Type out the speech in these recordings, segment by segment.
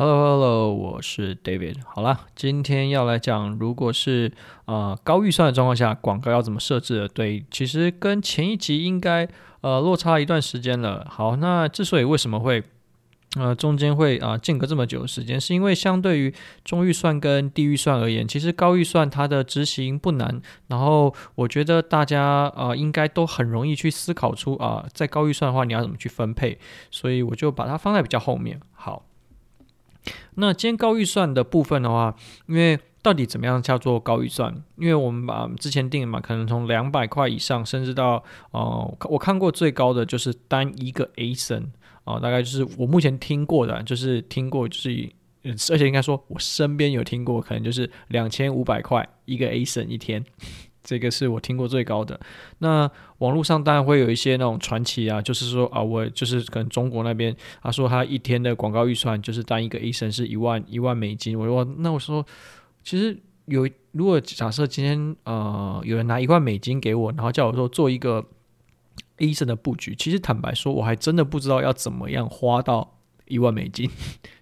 Hello Hello，我是 David。好啦，今天要来讲，如果是呃高预算的状况下，广告要怎么设置？对，其实跟前一集应该呃落差一段时间了。好，那之所以为什么会呃中间会啊、呃、间隔这么久的时间，是因为相对于中预算跟低预算而言，其实高预算它的执行不难。然后我觉得大家呃应该都很容易去思考出啊、在高预算的话你要怎么去分配，所以我就把它放在比较后面。好。那今天高预算的部分的话，因为到底怎么样叫做高预算？因为我们把之前定的嘛，可能从两百块以上，甚至到哦、呃，我看过最高的就是单一个 ASIN 啊、大概就是我目前听过的，就是听过就是，而且应该说我身边有听过，可能就是两千五百块一个 A 声一天。这个是我听过最高的。那网络上当然会有一些那种传奇啊，就是说啊，我就是可能中国那边他说他一天的广告预算就是当一个医生是一万一万美金。我说那我说其实有，如果假设今天呃有人拿一万美金给我，然后叫我说做一个医生的布局，其实坦白说我还真的不知道要怎么样花到一万美金。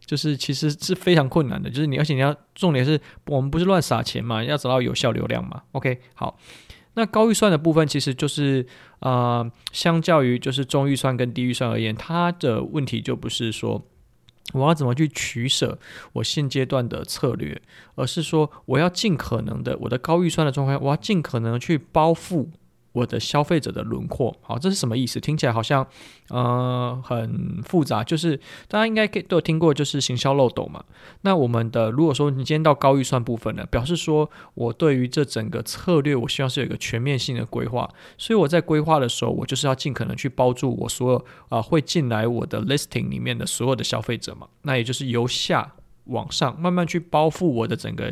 就是其实是非常困难的，就是你，而且你要重点是我们不是乱撒钱嘛，要找到有效流量嘛。OK，好，那高预算的部分其实就是呃，相较于就是中预算跟低预算而言，它的问题就不是说我要怎么去取舍我现阶段的策略，而是说我要尽可能的我的高预算的状况，我要尽可能去包覆。我的消费者的轮廓，好，这是什么意思？听起来好像，呃，很复杂。就是大家应该可以都有听过，就是行销漏斗嘛。那我们的如果说你今天到高预算部分呢，表示说我对于这整个策略，我希望是有一个全面性的规划。所以我在规划的时候，我就是要尽可能去包住我所有啊、会进来我的 listing 里面的所有的消费者嘛。那也就是由下往上慢慢去包覆我的整个。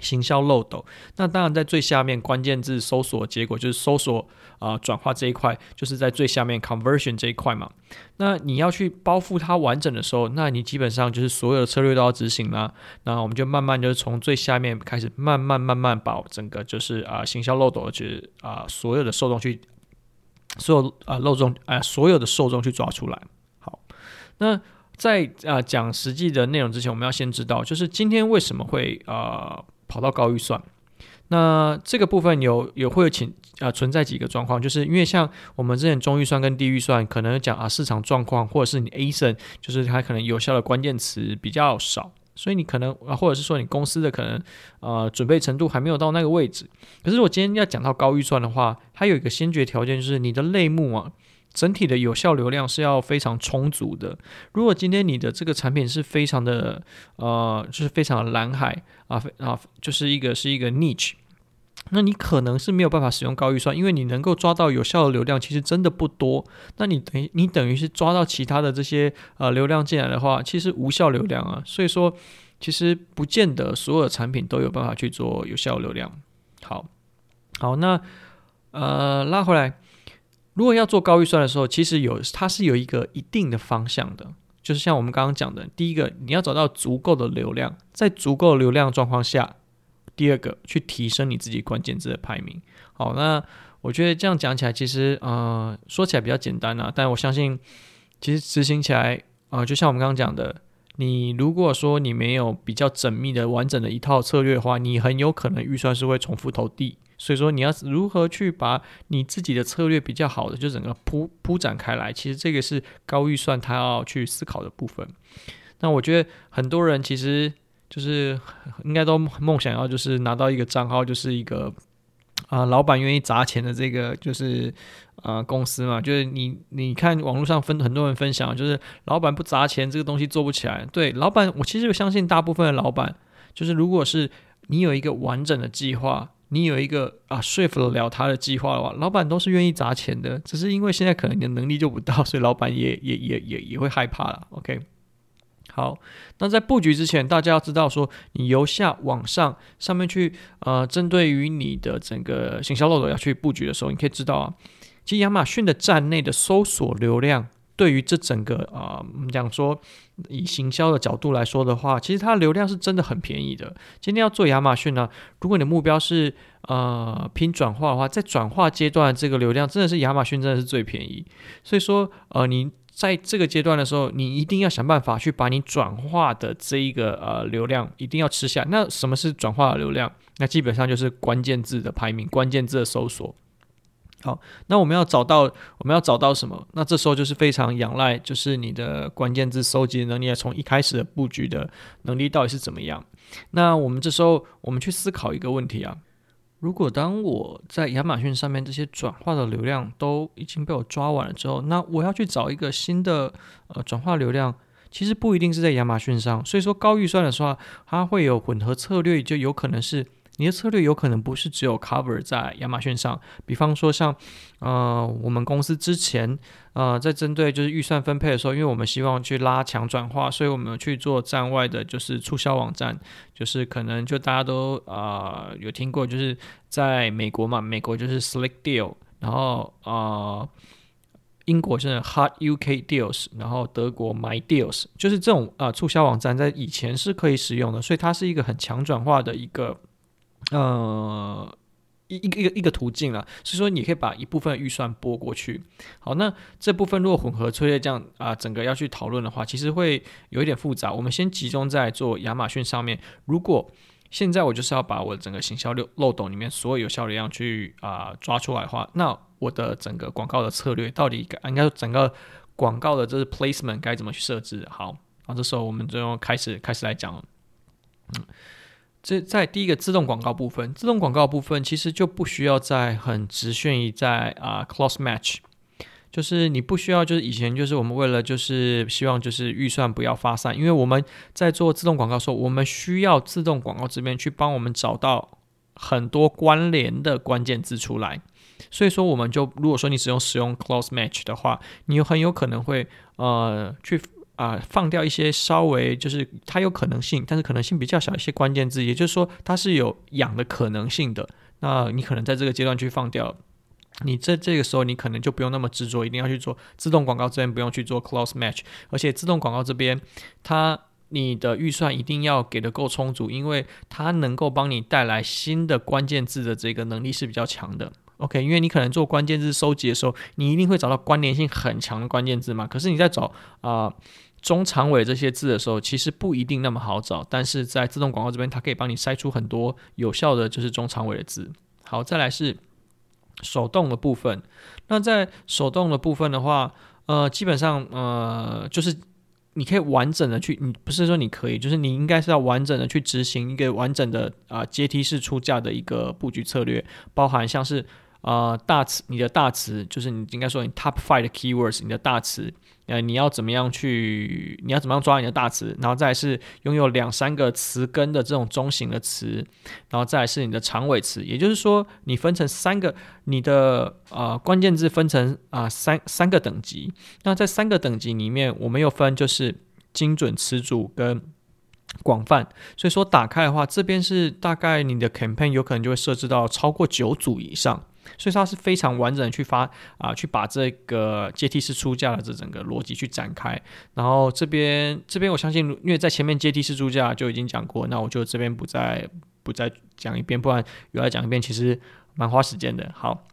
行销漏斗，那当然在最下面关键字搜索结果就是搜索啊、转化这一块，就是在最下面 conversion 这一块嘛。那你要去包覆它完整的时候，那你基本上就是所有的策略都要执行啦。那我们就慢慢就是从最下面开始，慢慢慢慢把整个就是啊、行销漏斗，就是啊、所有的受众去，所有啊、漏众啊、所有的受众去抓出来。好，那在啊、讲实际的内容之前，我们要先知道，就是今天为什么会啊。跑到高预算，那这个部分有有会有请啊、存在几个状况，就是因为像我们之前中预算跟低预算，可能讲啊市场状况，或者是你 A s n 就是它可能有效的关键词比较少，所以你可能啊或者是说你公司的可能呃准备程度还没有到那个位置。可是我今天要讲到高预算的话，它有一个先决条件，就是你的类目啊。整体的有效流量是要非常充足的。如果今天你的这个产品是非常的呃，就是非常的蓝海啊啊，就是一个是一个 niche，那你可能是没有办法使用高预算，因为你能够抓到有效的流量其实真的不多。那你等于你等于是抓到其他的这些呃流量进来的话，其实无效流量啊。所以说，其实不见得所有的产品都有办法去做有效流量。好，好，那呃拉回来。如果要做高预算的时候，其实有它是有一个一定的方向的，就是像我们刚刚讲的，第一个你要找到足够的流量，在足够流量状况下，第二个去提升你自己关键字的排名。好，那我觉得这样讲起来，其实呃说起来比较简单啊，但我相信其实执行起来啊、呃，就像我们刚刚讲的，你如果说你没有比较缜密的完整的一套策略的话，你很有可能预算是会重复投递。所以说，你要如何去把你自己的策略比较好的，就整个铺铺展开来，其实这个是高预算他要去思考的部分。那我觉得很多人其实就是应该都梦想要就是拿到一个账号，就是一个啊、老板愿意砸钱的这个就是啊、公司嘛。就是你你看网络上分很多人分享，就是老板不砸钱，这个东西做不起来。对，老板，我其实相信大部分的老板，就是如果是你有一个完整的计划。你有一个啊说服得了他的计划的话，老板都是愿意砸钱的，只是因为现在可能你的能力就不到，所以老板也 也也也也会害怕了。OK，好，那在布局之前，大家要知道说，你由下往上上面去，呃，针对于你的整个行销漏斗要去布局的时候，你可以知道啊，其实亚马逊的站内的搜索流量，对于这整个啊，我们讲说以行销的角度来说的话，其实它的流量是真的很便宜的。今天要做亚马逊呢，如果你的目标是呃拼转化的话，在转化阶段这个流量真的是亚马逊真的是最便宜，所以说呃你。在这个阶段的时候，你一定要想办法去把你转化的这一个呃流量一定要吃下。那什么是转化的流量？那基本上就是关键字的排名、关键字的搜索。好，那我们要找到我们要找到什么？那这时候就是非常仰赖，就是你的关键字收集能力，从一开始的布局的能力到底是怎么样？那我们这时候我们去思考一个问题啊。如果当我在亚马逊上面这些转化的流量都已经被我抓完了之后，那我要去找一个新的呃转化流量，其实不一定是在亚马逊上。所以说高预算的话，它会有混合策略，就有可能是。你的策略有可能不是只有 cover 在亚马逊上，比方说像，呃，我们公司之前，呃，在针对就是预算分配的时候，因为我们希望去拉强转化，所以我们去做站外的，就是促销网站，就是可能就大家都啊、有听过，就是在美国嘛，美国就是 Slick Deal，然后啊、英国是 Hot UK Deals，然后德国 My Deals，就是这种啊、呃、促销网站在以前是可以使用的，所以它是一个很强转化的一个。呃，一一个一个一个途径了，所以说你可以把一部分预算拨过去。好，那这部分如果混合策略这样啊、整个要去讨论的话，其实会有一点复杂。我们先集中在做亚马逊上面。如果现在我就是要把我整个行销漏漏斗里面所有有效流量去啊、抓出来的话，那我的整个广告的策略到底应该整个广告的这是 placement 该怎么去设置？好，那这时候我们就开始开始来讲，嗯。这在第一个自动广告部分，自动广告部分其实就不需要再很局限于在啊、close match，就是你不需要就是以前就是我们为了就是希望就是预算不要发散，因为我们在做自动广告的时候，我们需要自动广告这边去帮我们找到很多关联的关键字出来，所以说我们就如果说你使用使用 close match 的话，你很有可能会呃去。啊、放掉一些稍微就是它有可能性，但是可能性比较小一些关键字，也就是说它是有养的可能性的。那你可能在这个阶段去放掉，你在这个时候你可能就不用那么执着，一定要去做自动广告这边不用去做 close match，而且自动广告这边它你的预算一定要给的够充足，因为它能够帮你带来新的关键字的这个能力是比较强的。OK，因为你可能做关键字收集的时候，你一定会找到关联性很强的关键字嘛。可是你在找啊、中长尾这些字的时候，其实不一定那么好找。但是在自动广告这边，它可以帮你筛出很多有效的就是中长尾的字。好，再来是手动的部分。那在手动的部分的话，呃，基本上呃就是你可以完整的去，你不是说你可以，就是你应该是要完整的去执行一个完整的啊、阶梯式出价的一个布局策略，包含像是。呃，大词，你的大词就是你应该说你 top five 的 keywords，你的大词，呃，你要怎么样去，你要怎么样抓你的大词，然后再是拥有两三个词根的这种中型的词，然后再是你的长尾词，也就是说你分成三个，你的呃关键字分成啊、三三个等级，那在三个等级里面，我们又分就是精准、词组跟广泛，所以说打开的话，这边是大概你的 campaign 有可能就会设置到超过九组以上。所以它是非常完整的去发啊、去把这个阶梯式出价的这整个逻辑去展开。然后这边这边我相信，因为在前面阶梯式出价就已经讲过，那我就这边不再不再讲一遍，不然又要讲一遍，其实蛮花时间的。好。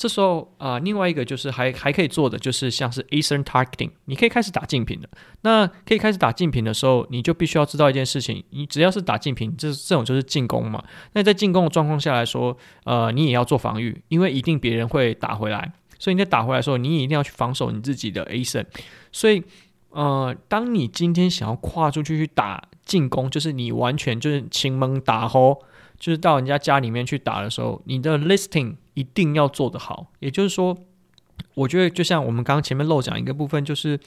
这时候啊、呃，另外一个就是还还可以做的，就是像是 ASIN targeting，你可以开始打竞品的。那可以开始打竞品的时候，你就必须要知道一件事情：你只要是打竞品，这这种就是进攻嘛。那在进攻的状况下来说，呃，你也要做防御，因为一定别人会打回来。所以你在打回来的时候，你也一定要去防守你自己的 ASIN。所以，呃，当你今天想要跨出去去打进攻，就是你完全就是亲蒙打吼，就是到人家家里面去打的时候，你的 listing。一定要做得好，也就是说，我觉得就像我们刚刚前面漏讲一个部分，就是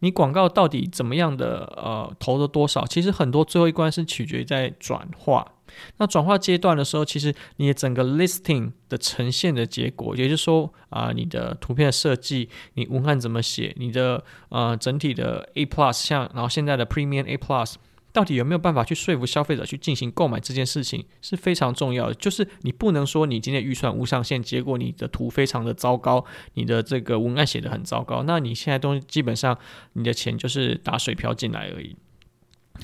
你广告到底怎么样的呃投了多少？其实很多最后一关是取决于在转化。那转化阶段的时候，其实你的整个 listing 的呈现的结果，也就是说啊、你的图片的设计，你文案怎么写，你的呃整体的 A plus，像然后现在的 Premium A plus。到底有没有办法去说服消费者去进行购买这件事情是非常重要的。就是你不能说你今天预算无上限，结果你的图非常的糟糕，你的这个文案写得很糟糕，那你现在东西基本上你的钱就是打水漂进来而已。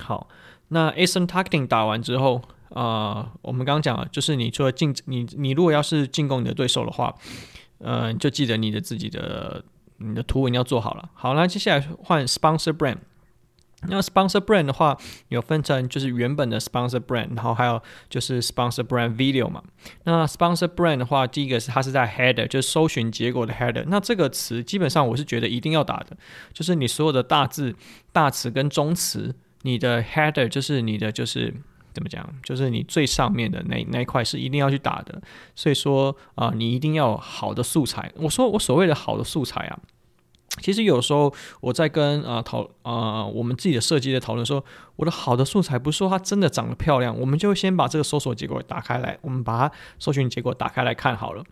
好，那 ASIN targeting 打完之后，啊、呃，我们刚刚讲了，就是你除了进你你如果要是进攻你的对手的话，嗯、呃，就记得你的自己的你的图文要做好了。好，那接下来换 sponsor brand。那 sponsor brand 的话，有分成就是原本的 sponsor brand，然后还有就是 sponsor brand video 嘛。那 sponsor brand 的话，第一个是它是在 header，就是搜寻结果的 header。那这个词基本上我是觉得一定要打的，就是你所有的大字、大词跟中词，你的 header 就是你的就是怎么讲，就是你最上面的那那一块是一定要去打的。所以说啊、你一定要好的素材。我说我所谓的好的素材啊。其实有时候我在跟啊讨啊我们自己的设计的讨论说，我的好的素材不是说它真的长得漂亮，我们就先把这个搜索结果打开来，我们把它搜寻结果打开来看好了。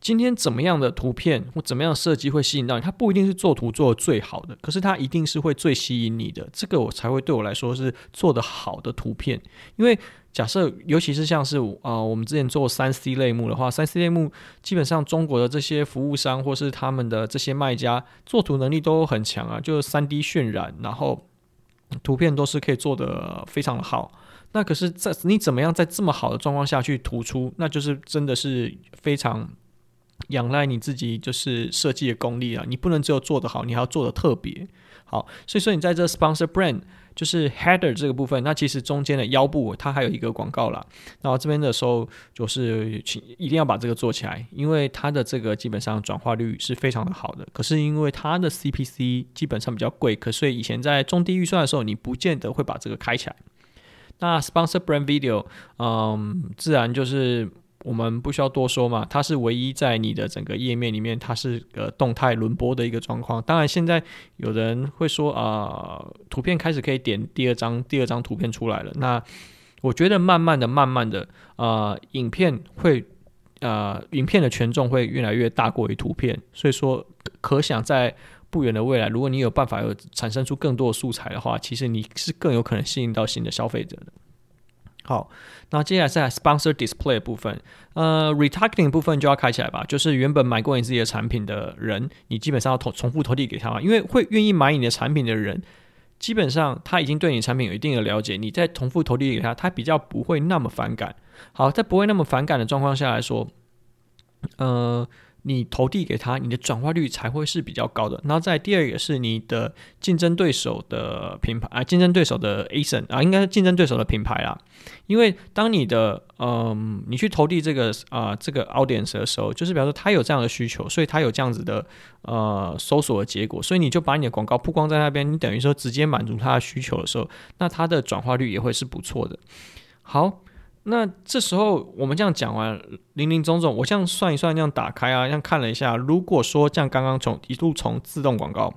今天怎么样的图片或怎么样的设计会吸引到你？它不一定是做图做的最好的，可是它一定是会最吸引你的。这个我才会对我来说是做得好的图片。因为假设，尤其是像是啊、呃，我们之前做三 C 类目的话，三 C 类目基本上中国的这些服务商或是他们的这些卖家做图能力都很强啊，就是三 D 渲染，然后图片都是可以做得非常的好。那可是，在你怎么样在这么好的状况下去突出，那就是真的是非常。仰赖你自己就是设计的功力啊，你不能只有做得好，你还要做得特别好。所以说你在这 sponsor brand 就是 header 这个部分，那其实中间的腰部它还有一个广告啦。然后这边的时候就是请一定要把这个做起来，因为它的这个基本上转化率是非常的好的。可是因为它的 CPC 基本上比较贵，可所以以前在中低预算的时候，你不见得会把这个开起来。那 sponsor brand video，嗯，自然就是。我们不需要多说嘛，它是唯一在你的整个页面里面，它是个动态轮播的一个状况。当然，现在有人会说啊、图片开始可以点第二张，第二张图片出来了。那我觉得慢慢的、慢慢的，呃，影片会，呃，影片的权重会越来越大过于图片。所以说，可想在不远的未来，如果你有办法有产生出更多的素材的话，其实你是更有可能吸引到新的消费者的。好，那接下来是 sponsor display 的部分，呃，retargeting 部分就要开起来吧。就是原本买过你自己的产品的人，你基本上要投重复投递给他，因为会愿意买你的产品的人，基本上他已经对你产品有一定的了解，你再重复投递给他，他比较不会那么反感。好，在不会那么反感的状况下来说，呃。你投递给他，你的转化率才会是比较高的。那在第二个是你的竞争对手的品牌啊，竞争对手的 ASIN 啊，应该是竞争对手的品牌啦。因为当你的嗯，你去投递这个啊这个 audience 的时候，就是比方说他有这样的需求，所以他有这样子的呃搜索的结果，所以你就把你的广告曝光在那边，你等于说直接满足他的需求的时候，那他的转化率也会是不错的。好。那这时候我们这样讲完林林总总，我这样算一算，这样打开啊，这样看了一下，如果说这样刚刚从一路从自动广告，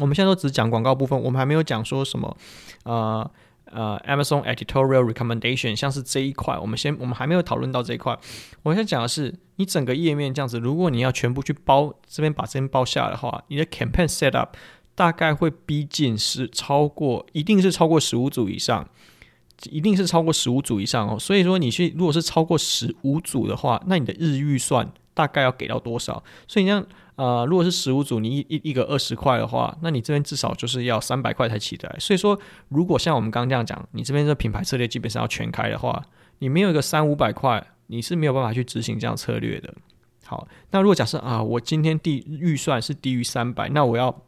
我们现在都只讲广告部分，我们还没有讲说什么，呃呃，Amazon Editorial Recommendation，像是这一块，我们先我们还没有讨论到这一块。我想讲的是，你整个页面这样子，如果你要全部去包这边把这边包下来的话，你的 Campaign Setup 大概会逼近是超过，一定是超过十五组以上。一定是超过十五组以上哦，所以说你去如果是超过十五组的话，那你的日预算大概要给到多少？所以你像呃，如果是十五组，你一一一个二十块的话，那你这边至少就是要三百块才起得来。所以说，如果像我们刚刚这样讲，你这边这品牌策略基本上要全开的话，你没有一个三五百块，你是没有办法去执行这样策略的。好，那如果假设啊，我今天低预算是低于三百，那我要。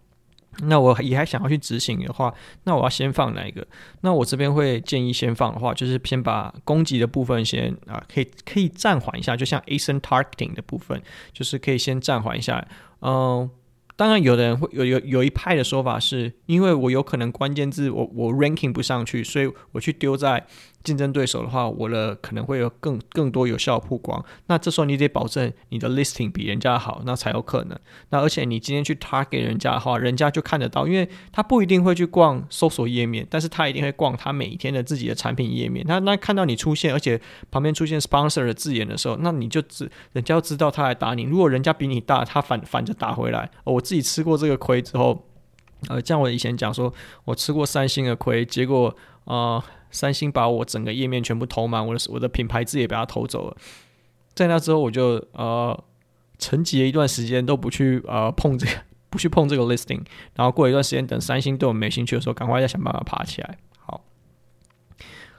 那我也还想要去执行的话，那我要先放哪一个？那我这边会建议先放的话，就是先把攻击的部分先啊，可以可以暂缓一下，就像 ASIN targeting 的部分，就是可以先暂缓一下。嗯、当然，有的人会有有有一派的说法是，因为我有可能关键字我我 ranking 不上去，所以我去丢在。竞争对手的话，我的可能会有更更多有效的曝光。那这时候你得保证你的 listing 比人家好，那才有可能。那而且你今天去 target 人家的话，人家就看得到，因为他不一定会去逛搜索页面，但是他一定会逛他每一天的自己的产品页面。那那看到你出现，而且旁边出现 sponsor 的字眼的时候，那你就知人家要知道他来打你。如果人家比你大，他反反着打回来。哦我自己吃过这个亏之后，呃，像我以前讲说，我吃过三星的亏，结果啊。三星把我整个页面全部投满，我的我的品牌字也被他偷走了。在那之后，我就呃沉寂了一段时间，都不去呃碰这个，不去碰这个 listing。然后过一段时间，等三星对我没兴趣的时候，赶快再想办法爬起来。好，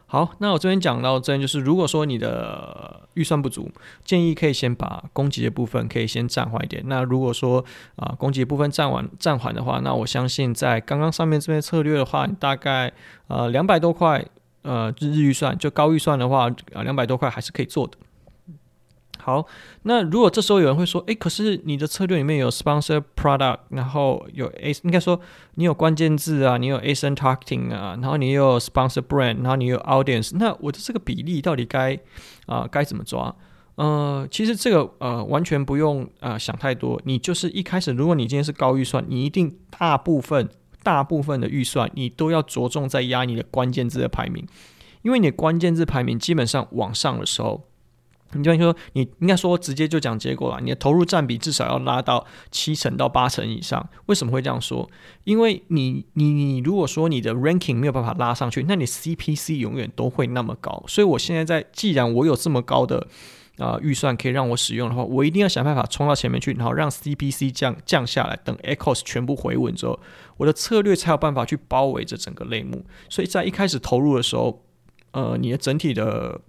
好，那我这边讲到这边，就是如果说你的预算不足，建议可以先把攻击的部分可以先暂缓一点。那如果说啊、呃、攻击的部分暂缓暂缓的话，那我相信在刚刚上面这边策略的话，大概呃两百多块。呃，日日预算就高预算的话，啊，两百多块还是可以做的。好，那如果这时候有人会说，诶，可是你的策略里面有 sponsor product，然后有 A，应该说你有关键字啊，你有 ASIN targeting 啊，然后你有 sponsor brand，然后你有 audience，那我的这个比例到底该啊、该怎么抓？呃，其实这个呃完全不用啊、想太多，你就是一开始，如果你今天是高预算，你一定大部分。大部分的预算你都要着重在压你的关键字的排名，因为你的关键字排名基本上往上的时候，你就说你应该说直接就讲结果了，你的投入占比至少要拉到七成到八成以上。为什么会这样说？因为你你你如果说你的 ranking 没有办法拉上去，那你 CPC 永远都会那么高。所以我现在在，既然我有这么高的。啊，预算可以让我使用的话，我一定要想办法冲到前面去，然后让 CPC 降降下来，等 Echoes 全部回稳之后，我的策略才有办法去包围着整个类目。所以在一开始投入的时候，呃，你的整体的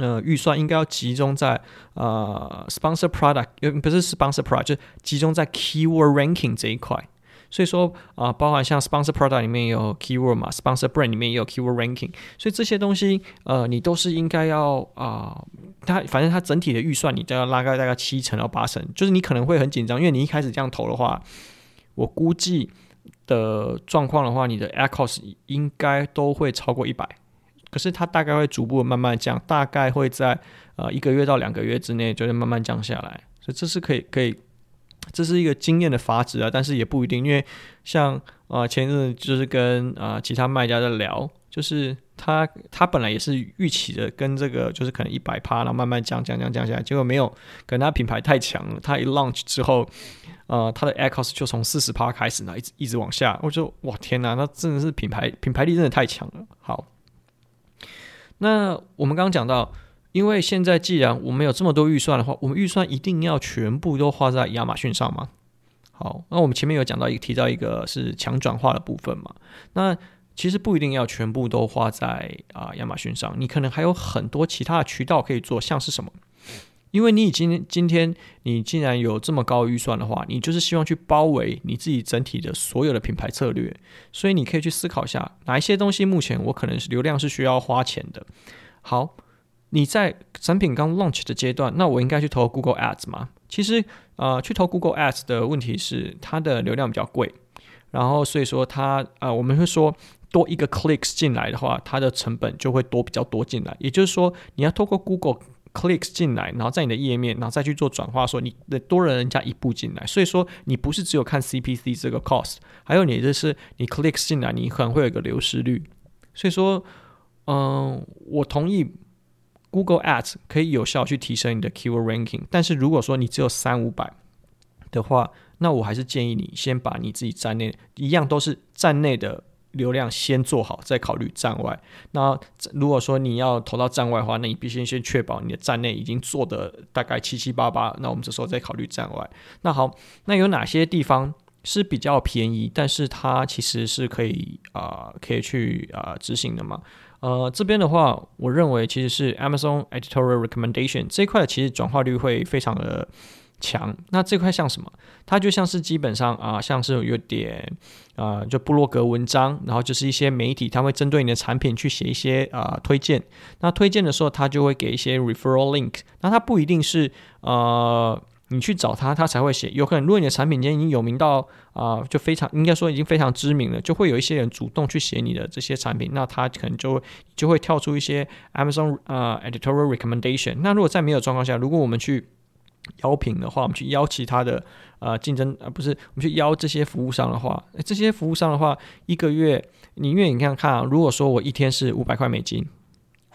呃预算应该要集中在呃 sponsor product，不是 sponsor product，就集中在 keyword ranking 这一块。所以说啊、包含像 sponsor product 里面也有 keyword 嘛，sponsor brand 里面也有 keyword ranking，所以这些东西呃，你都是应该要啊，它、反正它整体的预算你都要拉开大概七成到八成，就是你可能会很紧张，因为你一开始这样投的话，我估计的状况的话，你的 ACoS 应该都会超过一百，可是它大概会逐步慢慢降，大概会在呃一个月到两个月之内就会慢慢降下来，所以这是可以可以。这是一个经验的法则啊，但是也不一定，因为像啊、呃、前阵就是跟啊、呃、其他卖家在聊，就是他他本来也是预期的跟这个就是可能一百趴，然后慢慢降降降降下来，结果没有，可能他品牌太强了，他一 launch 之后，呃他的 ACoS 就从四十趴开始呢，一直一直往下，我就哇天哪，那真的是品牌品牌力真的太强了。好，那我们刚刚讲到。因为现在既然我们有这么多预算的话，我们预算一定要全部都花在亚马逊上吗？好，那我们前面有讲到一个提到一个是强转化的部分嘛，那其实不一定要全部都花在啊亚马逊上，你可能还有很多其他的渠道可以做，像是什么？因为你已经今天你既然有这么高预算的话，你就是希望去包围你自己整体的所有的品牌策略，所以你可以去思考一下哪一些东西目前我可能是流量是需要花钱的。好。你在产品刚 launch 的阶段，那我应该去投 Google Ads 吗？其实，呃，去投 Google Ads 的问题是它的流量比较贵，然后所以说它，呃，我们会说多一个 clicks 进来的话，它的成本就会多比较多进来。也就是说，你要透过 Google clicks 进来，然后在你的页面，然后再去做转化，说你的多了人家一步进来。所以说，你不是只有看 CPC 这个 cost，还有你就是你 clicks 进来，你可能会有一个流失率。所以说，嗯、我同意。Google Ads 可以有效去提升你的 Keyword Ranking，但是如果说你只有三五百的话，那我还是建议你先把你自己站内一样都是站内的流量先做好，再考虑站外。那如果说你要投到站外的话，那你必须先确保你的站内已经做的大概七七八八，那我们这时候再考虑站外。那好，那有哪些地方是比较便宜，但是它其实是可以啊、可以去啊、执行的吗？呃，这边的话，我认为其实是 Amazon Editorial Recommendation 这一块，其实转化率会非常的强。那这块像什么？它就像是基本上啊、像是有点啊、就部落格文章，然后就是一些媒体，它会针对你的产品去写一些啊、推荐。那推荐的时候，它就会给一些 referral link。那它不一定是呃。你去找他，他才会写。有可能，如果你的产品今天已经有名到啊、就非常应该说已经非常知名了，就会有一些人主动去写你的这些产品，那他可能就就会跳出一些 Amazon 啊、editorial recommendation。那如果在没有状况下，如果我们去邀评的话，我们去邀其他的呃竞争啊、不是我们去邀这些服务商的话，这些服务商的话，一个月你因为你看看啊，如果说我一天是五百块美金。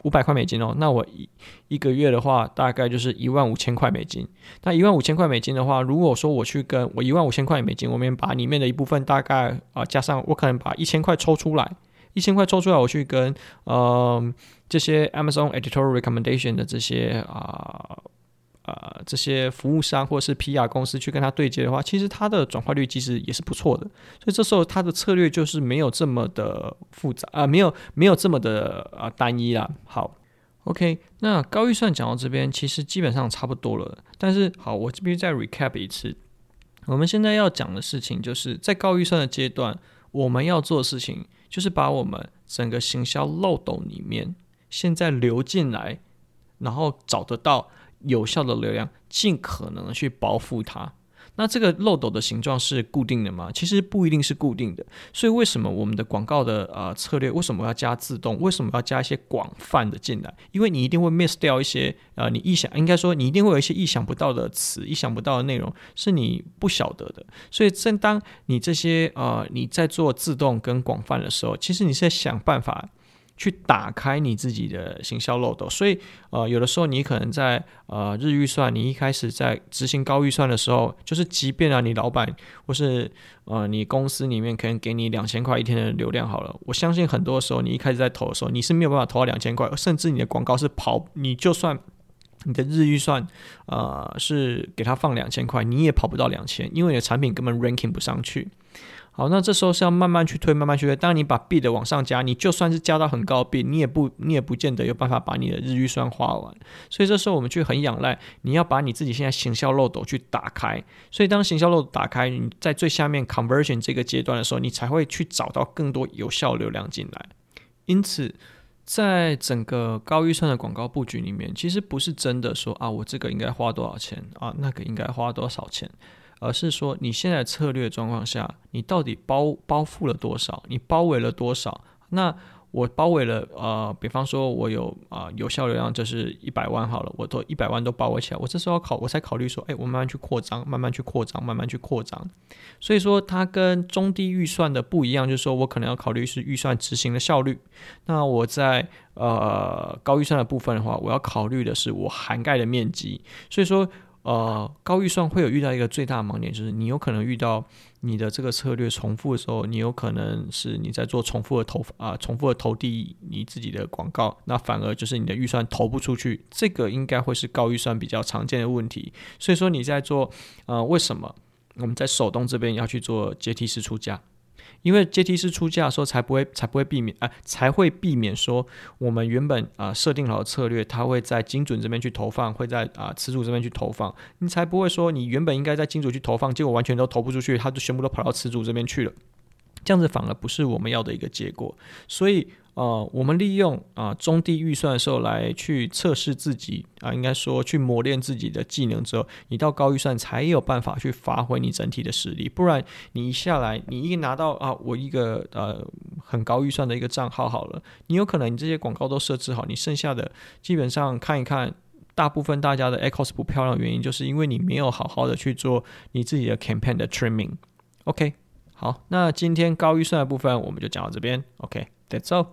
五百块美金哦，那我一一个月的话，大概就是一万五千块美金。那一万五千块美金的话，如果说我去跟我一万五千块美金，我们把里面的一部分大概啊、加上，我可能把一千块抽出来，一千块抽出来，我去跟呃这些 Amazon Editorial Recommendation 的这些啊。呃，这些服务商或是 PR 公司去跟他对接的话，其实他的转化率其实也是不错的。所以这时候他的策略就是没有这么的复杂啊、没有没有这么的啊、单一啦。好，OK，那高预算讲到这边，其实基本上差不多了。但是好，我这边再 recap 一次，我们现在要讲的事情就是在高预算的阶段，我们要做的事情就是把我们整个行销漏斗里面现在流进来，然后找得到。有效的流量，尽可能去包覆它。那这个漏斗的形状是固定的吗？其实不一定是固定的。所以为什么我们的广告的呃策略，为什么要加自动？为什么要加一些广泛的进来？因为你一定会 miss 掉一些呃你意想，应该说你一定会有一些意想不到的词，意想不到的内容是你不晓得的。所以正当你这些呃你在做自动跟广泛的时候，其实你是在想办法。去打开你自己的行销漏斗，所以呃，有的时候你可能在呃日预算，你一开始在执行高预算的时候，就是即便啊，你老板或是呃你公司里面可能给你两千块一天的流量好了，我相信很多时候你一开始在投的时候，你是没有办法投到两千块，甚至你的广告是跑，你就算你的日预算呃是给他放两千块，你也跑不到两千，因为你的产品根本 ranking 不上去。好，那这时候是要慢慢去推，慢慢去推。当你把 b 的往上加，你就算是加到很高 b 你也不，你也不见得有办法把你的日预算花完。所以这时候我们就很仰赖，你要把你自己现在行销漏斗去打开。所以当行销漏斗打开，你在最下面 conversion 这个阶段的时候，你才会去找到更多有效流量进来。因此，在整个高预算的广告布局里面，其实不是真的说啊，我这个应该花多少钱啊，那个应该花多少钱。而是说，你现在策略状况下，你到底包包覆了多少？你包围了多少？那我包围了，呃，比方说，我有啊、有效流量就是一百万好了，我都一百万都包围起来，我这时候考，我才考虑说，哎，我慢慢去扩张，慢慢去扩张，慢慢去扩张。所以说，它跟中低预算的不一样，就是说我可能要考虑是预算执行的效率。那我在呃高预算的部分的话，我要考虑的是我涵盖的面积。所以说。呃，高预算会有遇到一个最大的盲点，就是你有可能遇到你的这个策略重复的时候，你有可能是你在做重复的投啊、重复的投递你自己的广告，那反而就是你的预算投不出去，这个应该会是高预算比较常见的问题。所以说你在做，呃，为什么我们在手动这边要去做阶梯式出价？因为阶梯式出价的时候，才不会才不会避免啊、才会避免说我们原本啊、设定好的策略，它会在精准这边去投放，会在啊词组这边去投放，你才不会说你原本应该在精准去投放，结果完全都投不出去，它就全部都跑到词组这边去了，这样子反而不是我们要的一个结果，所以。呃，我们利用啊、中低预算的时候来去测试自己啊、应该说去磨练自己的技能之后，你到高预算才有办法去发挥你整体的实力。不然你一下来，你一拿到啊，我一个呃很高预算的一个账号好了，你有可能你这些广告都设置好，你剩下的基本上看一看，大部分大家的 echos 不漂亮的原因，就是因为你没有好好的去做你自己的 campaign 的 trimming。OK，好，那今天高预算的部分我们就讲到这边。OK，that's all。